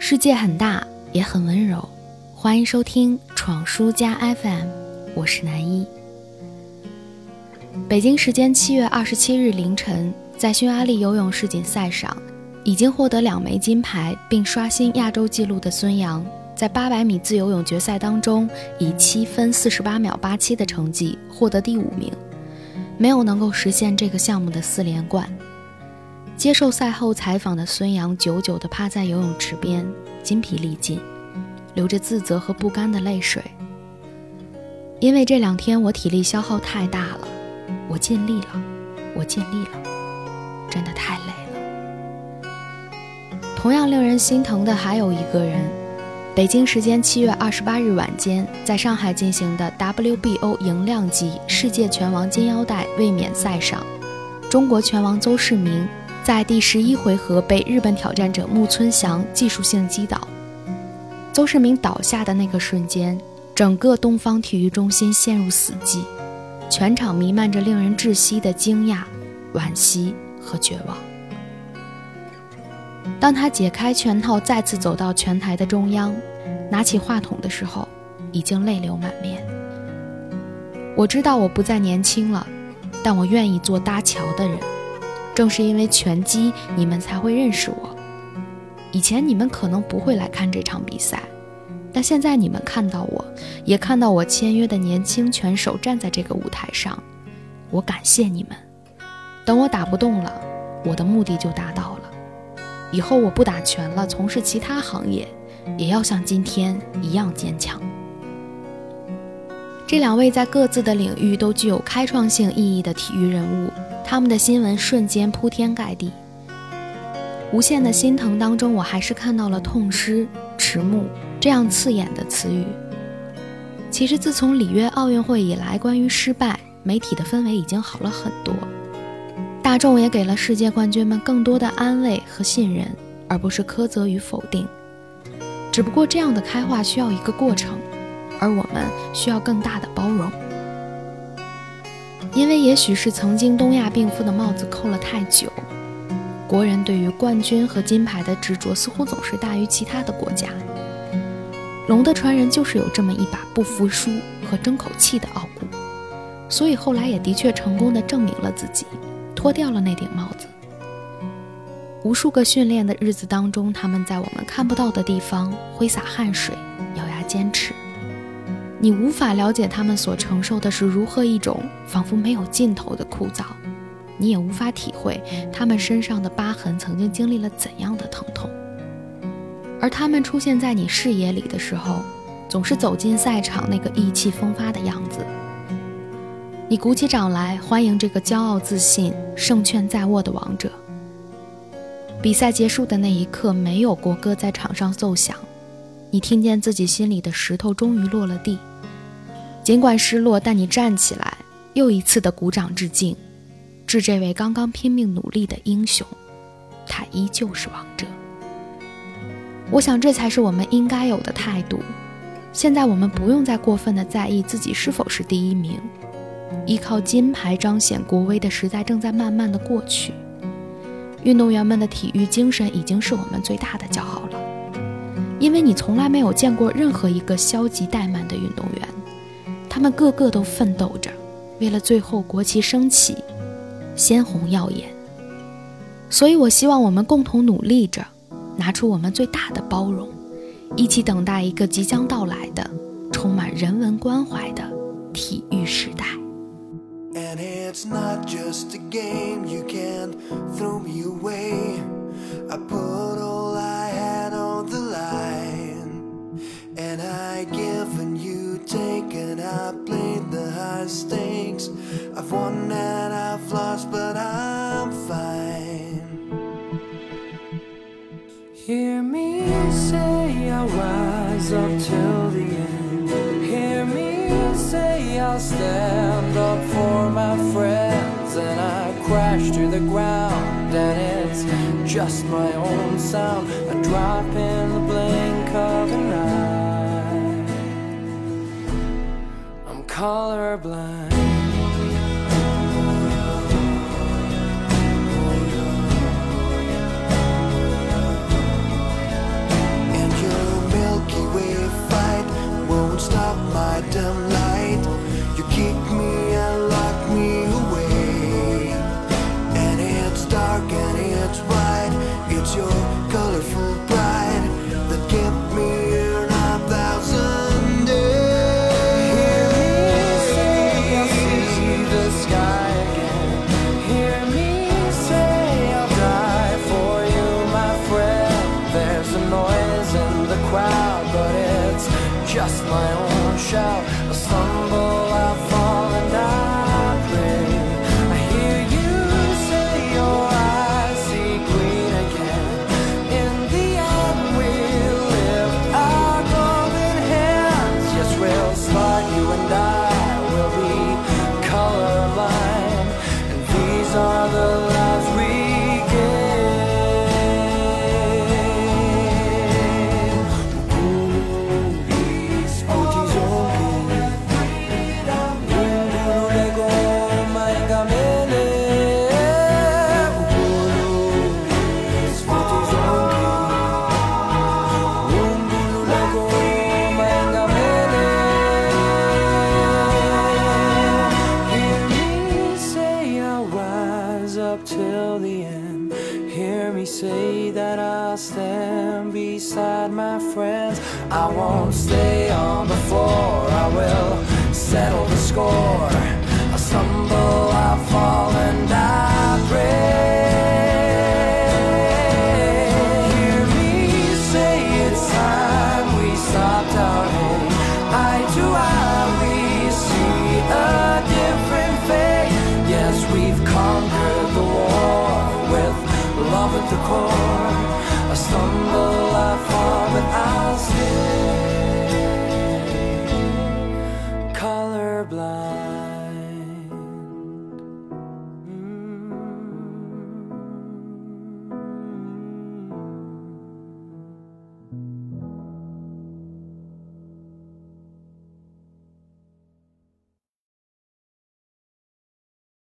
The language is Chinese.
世界很大，也很温柔。欢迎收听闯书家 FM，我是南一。北京时间七月二十七日凌晨，在匈牙利游泳世锦赛上，已经获得两枚金牌并刷新亚洲纪录的孙杨，在八百米自由泳决赛当中，以七分四十八秒八七的成绩获得第五名，没有能够实现这个项目的四连冠。接受赛后采访的孙杨，久久地趴在游泳池边，筋疲力尽，流着自责和不甘的泪水。因为这两天我体力消耗太大了，我尽力了，我尽力了，真的太累了。同样令人心疼的还有一个人，北京时间七月二十八日晚间，在上海进行的 WBO 赢量级世界拳王金腰带卫冕赛上，中国拳王邹市明。在第十一回合被日本挑战者木村翔技术性击倒，邹市明倒下的那个瞬间，整个东方体育中心陷入死寂，全场弥漫着令人窒息的惊讶、惋惜和绝望。当他解开拳套，再次走到拳台的中央，拿起话筒的时候，已经泪流满面。我知道我不再年轻了，但我愿意做搭桥的人。正是因为拳击，你们才会认识我。以前你们可能不会来看这场比赛，但现在你们看到我，也看到我签约的年轻拳手站在这个舞台上，我感谢你们。等我打不动了，我的目的就达到了。以后我不打拳了，从事其他行业，也要像今天一样坚强。这两位在各自的领域都具有开创性意义的体育人物。他们的新闻瞬间铺天盖地，无限的心疼当中，我还是看到了痛失、迟暮这样刺眼的词语。其实，自从里约奥运会以来，关于失败，媒体的氛围已经好了很多，大众也给了世界冠军们更多的安慰和信任，而不是苛责与否定。只不过，这样的开化需要一个过程，而我们需要更大的包容。因为也许是曾经东亚病夫的帽子扣了太久，国人对于冠军和金牌的执着似乎总是大于其他的国家。龙的传人就是有这么一把不服输和争口气的傲骨，所以后来也的确成功的证明了自己，脱掉了那顶帽子。无数个训练的日子当中，他们在我们看不到的地方挥洒汗水，咬牙坚持。你无法了解他们所承受的是如何一种仿佛没有尽头的枯燥，你也无法体会他们身上的疤痕曾经经历了怎样的疼痛。而他们出现在你视野里的时候，总是走进赛场那个意气风发的样子。你鼓起掌来欢迎这个骄傲自信、胜券在握的王者。比赛结束的那一刻，没有国歌在场上奏响，你听见自己心里的石头终于落了地。尽管失落，但你站起来，又一次的鼓掌致敬，致这位刚刚拼命努力的英雄，他依旧是王者。我想这才是我们应该有的态度。现在我们不用再过分的在意自己是否是第一名，依靠金牌彰显国威的时代正在慢慢的过去。运动员们的体育精神已经是我们最大的骄傲了，因为你从来没有见过任何一个消极怠慢的运动员。他们个个都奋斗着，为了最后国旗升起，鲜红耀眼。所以，我希望我们共同努力着，拿出我们最大的包容，一起等待一个即将到来的、充满人文关怀的体育时代。mistakes. Lost, but I'm fine. Hear me say I'll rise up till the end. Hear me say I'll stand up for my friends. And I crash to the ground, and it's just my own sound. A drop in the blink of an eye. I'm colorblind. just my own shout, a stumble I fall. that I'll stand beside my friends. I won't stay on the floor, I will settle the score. I stumble, I fall, and I break. love the core. I stumble, I fall, but I'll stay colorblind.